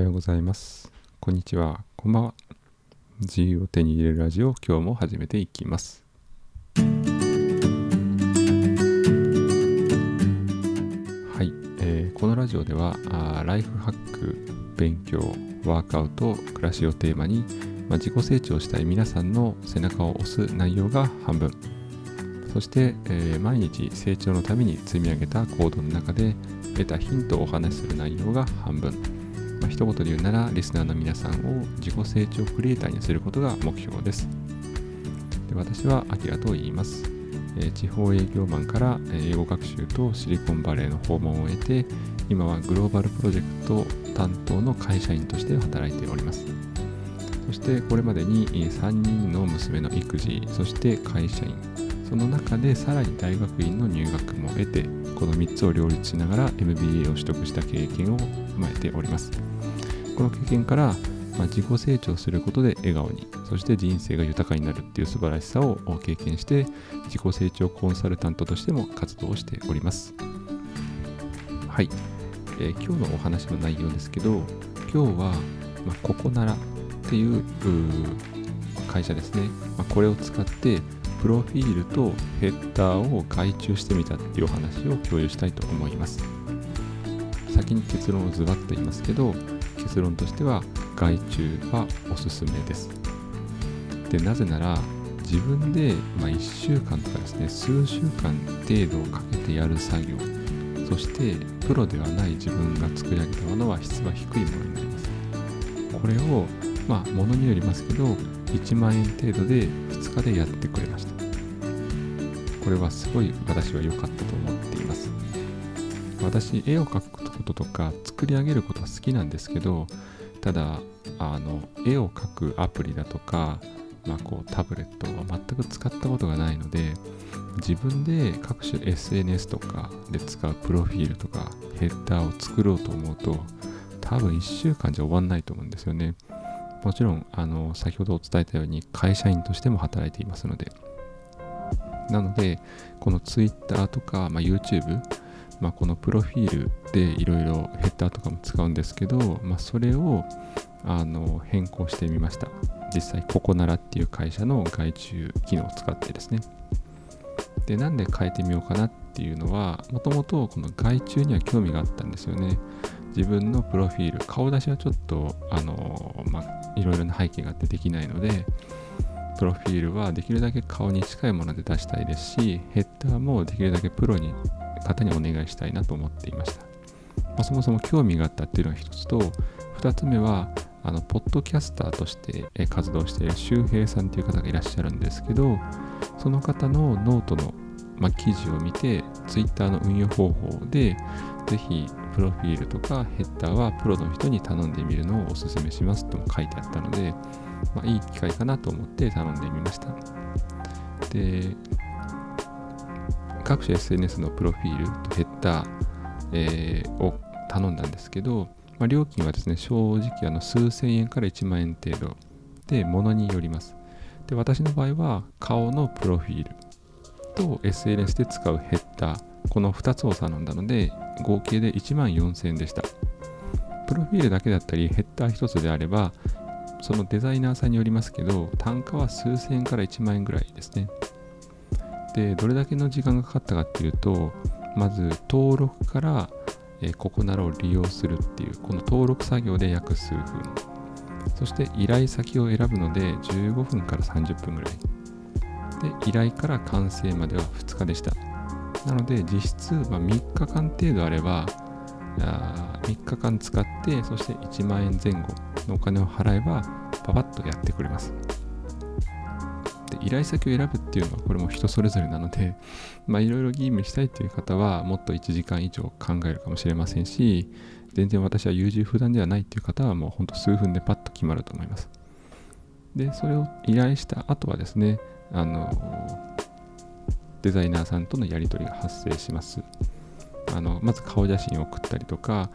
はようございます。こんにちは。こんばんは。自由を手に入れるラジオ、今日も始めていきます。はい、えーこのラジオではあライフハック、勉強、ワークアウト、暮らしをテーマに、まあ、自己成長したい皆さんの背中を押す内容が半分。そして、えー毎日成長のために積み上げた行動の中で得たヒントをお話しする内容が半分。まあ、一言で言うなら、リスナーの皆さんを自己成長クリエイターにすることが目標です。で私はアキラと言います。えー地方営業マンから英語学習とシリコンバレーの訪問を得て、今はグローバルプロジェクト担当の会社員として働いております。そしてこれまでに3人の娘の育児、そして会社員、その中でさらに大学院の入学も得て、この3つを両立しながら MBA を取得した経験を踏まえております。この経験から、まあ、自己成長することで笑顔に、そして人生が豊かになるっていう素晴らしさを経験して、自己成長コンサルタントとしても活動しております。はい、えー今日のお話の内容ですけど、今日は、まあ、ココナラっていう会社ですね、まあ、これを使ってプロフィールとヘッダーを外注してみたっていうお話を共有したいと思います。先に結論をズバッと言いますけど、結論としては外注はおすすめです。で、なぜなら自分で、ま、1週間とかですね、数週間程度をかけてやる作業、そしてプロではない自分が作り上げたものは質は低いものになります。これを、まあ、ものによりますけど、1万円程度で2日でやってくれました。これはすごい私は良かったと思っています。私、絵を描くこととか作り上げることは好きなんですけど、ただ、あの、絵を描くアプリだとか、まあ、こうタブレットは全く使ったことがないので、自分で各種 SNS とかで使うプロフィールとかヘッダーを作ろうと思うと、多分1週間じゃ終わんないと思うんですよね。もちろん、あの、先ほどお伝えたように会社員としても働いていますので。なので、この Twitter とか、まあ、YouTube、まあ、このプロフィールでいろいろヘッダーとかも使うんですけど、まあ、それをあの変更してみました。実際、ココナラっていう会社の外注機能を使ってですね。で、なんで変えてみようかなっていうのは、もともとこの外注には興味があったんですよね。自分のプロフィール、顔出しはちょっと、あの、まあ、いろいろな背景があってできないので、プロフィールはできるだけ顔に近いもので出したいですし、ヘッダーもできるだけプロに方にお願いしたいなと思っていました。まあ、そもそも興味があったっていうのが一つと、二つ目は、あの、ポッドキャスターとして活動している周平さんという方がいらっしゃるんですけど、その方のノートの、ま、記事を見て、Twitter の運用方法で、ぜひ、プロフィールとかヘッダーはプロの人に頼んでみるのをお勧めしますとも書いてあったので、ま、いい機会かなと思って頼んでみました。で、各種 SNS のプロフィールとヘッダー、えーを頼んだんですけど、まあ、料金はですね、正直あの数千円から1万円程度で、ものによります。で、私の場合は顔のプロフィールと SNS で使うヘッダー、この2つを頼んだので、合計で1万4000円でした。プロフィールだけだったり、ヘッダー1つであれば、そのデザイナーさんによりますけど、単価は数千円から1万円ぐらいですね。で、どれだけの時間がかかったかっていうと、まず登録から、えーココナラを利用するっていう、この登録作業で約数分。そして依頼先を選ぶので15分から30分ぐらい。で、依頼から完成までは2日でした。なので、実質、まあ、3日間程度あれば、あ3日間使って、そして1万円前後のお金を払えば、パパッとやってくれます。依頼先を選ぶっていうのはこれも人それぞれなので、いろいろ義務したいという方はもっと1時間以上考えるかもしれませんし、全然私は優柔不断ではないっていう方はもうほんと数分でパッと決まると思います。で、それを依頼した後はですね、あの、デザイナーさんとのやり取りが発生します。あの、まず顔写真を送ったりとか、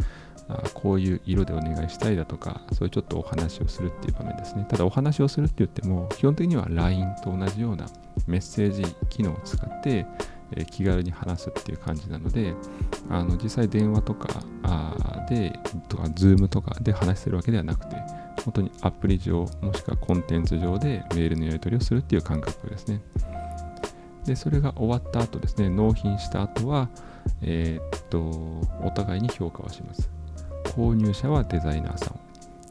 あこういう色でお願いしたいだとか、そういうちょっとお話をするっていう場面ですね。ただお話をするって言っても、基本的には LINE と同じようなメッセージ機能を使って、え、気軽に話すっていう感じなので、あの実際電話とかで、とか、Zoom とかで話してるわけではなくて、本当にアプリ上、もしくはコンテンツ上でメールのやり取りをするっていう感覚ですね。で、それが終わった後ですね、納品した後は、えー、っと、お互いに評価をします。購入者はデザイナーさん、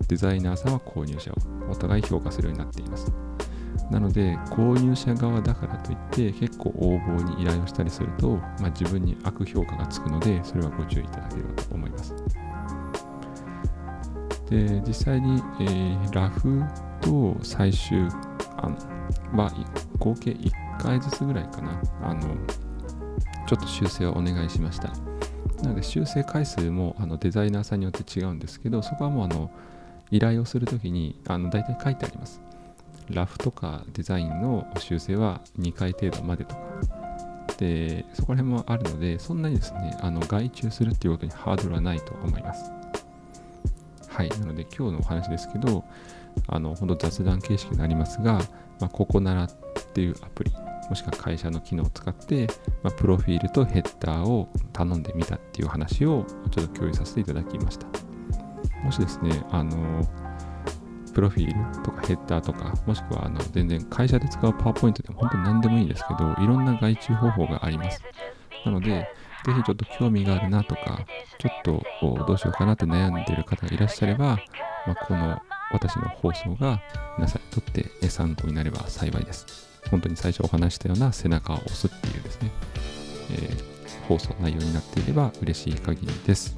デザイナーさんは購入者をお互い評価するようになっています。なので、購入者側だからといって、結構応募に依頼をしたりすると、まあ、自分に悪評価がつくので、それはご注意いただければと思います。で、実際に、えー、ラフと最終案は合計1回ずつぐらいかな。あの、ちょっと修正をお願いしました。なので修正回数もあのデザイナーさんによって違うんですけど、そこはもうあの依頼をするときにあの大体書いてあります。ラフとかデザインの修正は2回程度までとか。で、そこら辺もあるので、そんなにですね、あの外注するっていうことにハードルはないと思います。はい。なので今日のお話ですけど、あの、本当雑談形式になりますが、まあ、ここならっていうアプリ、もしくは会社の機能を使って、まあ、プロフィールとヘッダーを頼んでみたっていう話をちょっと共有させていただきました。もしですね、あの、プロフィールとかヘッダーとか、もしくはあの全然会社で使うパワーポイントでも本当に何でもいいんですけど、いろんな外注方法があります。なので、ぜひちょっと興味があるなとか、ちょっとどうしようかなって悩んでいる方がいらっしゃれば、まあ、この私の放送が皆さんにとって参考になれば幸いです。本当に最初お話したような背中を押すっていうですね、えー、放送内容になっていれば嬉しい限りです。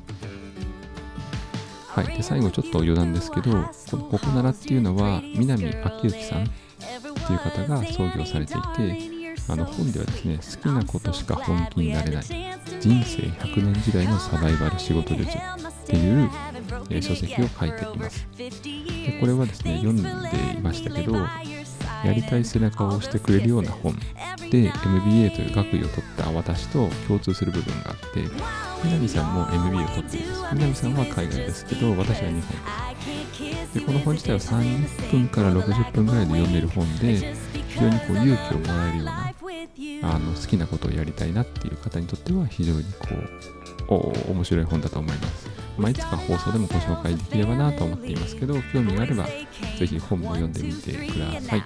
はい。で、最後ちょっと余談ですけど、このココナラっていうのは、南明之さんっていう方が創業されていて、あの本ではですね、好きなことしか本気になれない、人生100年時代のサバイバル仕事術っていう、えー、書籍を書いています。でこれはですね、読んでいましたけど、やりたい背中を押してくれるような本。で MBA という学位を取った私と共通する部分があって南さんも MBA を取っています。南さんは海外ですけど私は日本。でこの本自体は30分から60分ぐらいで読める本で非常にこう勇気をもらえるようなあの好きなことをやりたいなっていう方にとっては非常にこう面白い本だと思います。まあ、いつか放送でもご紹介できればなと思っていますけど、興味があればぜひ本も読んでみてください。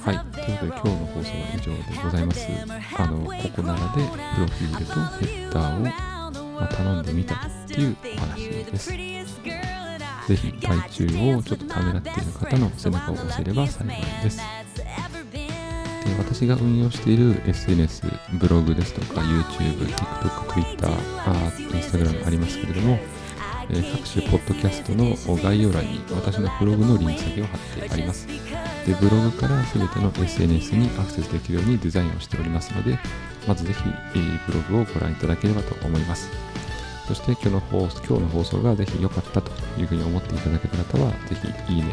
はい。ということで今日の放送は以上でございます。あの、ここならでプロフィールとヘッダーを、ま、頼んでみたっていうお話です。ぜひ外注をちょっとためらっている方の背中を押せれば幸いです。私が運用している SNS、ブログですとか YouTube、TikTok、Twitter、Instagram ありますけれども、え、各種ポッドキャストの概要欄に私のブログのリンク先を貼ってあります。で、ブログから全ての SNS にアクセスできるようにデザインをしておりますので、まずぜひ、えー、ブログをご覧いただければと思います。そして今日の放送今日の放送がぜひ良かったというふうに思っていただけた方は、ぜひいいね、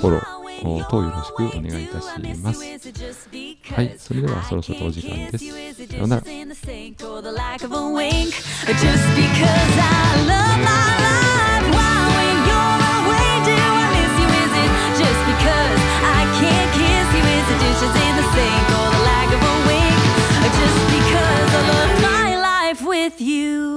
フォロー等よろしくお願いいたします。はい、それではそろそろお時間です。さようなら。with you.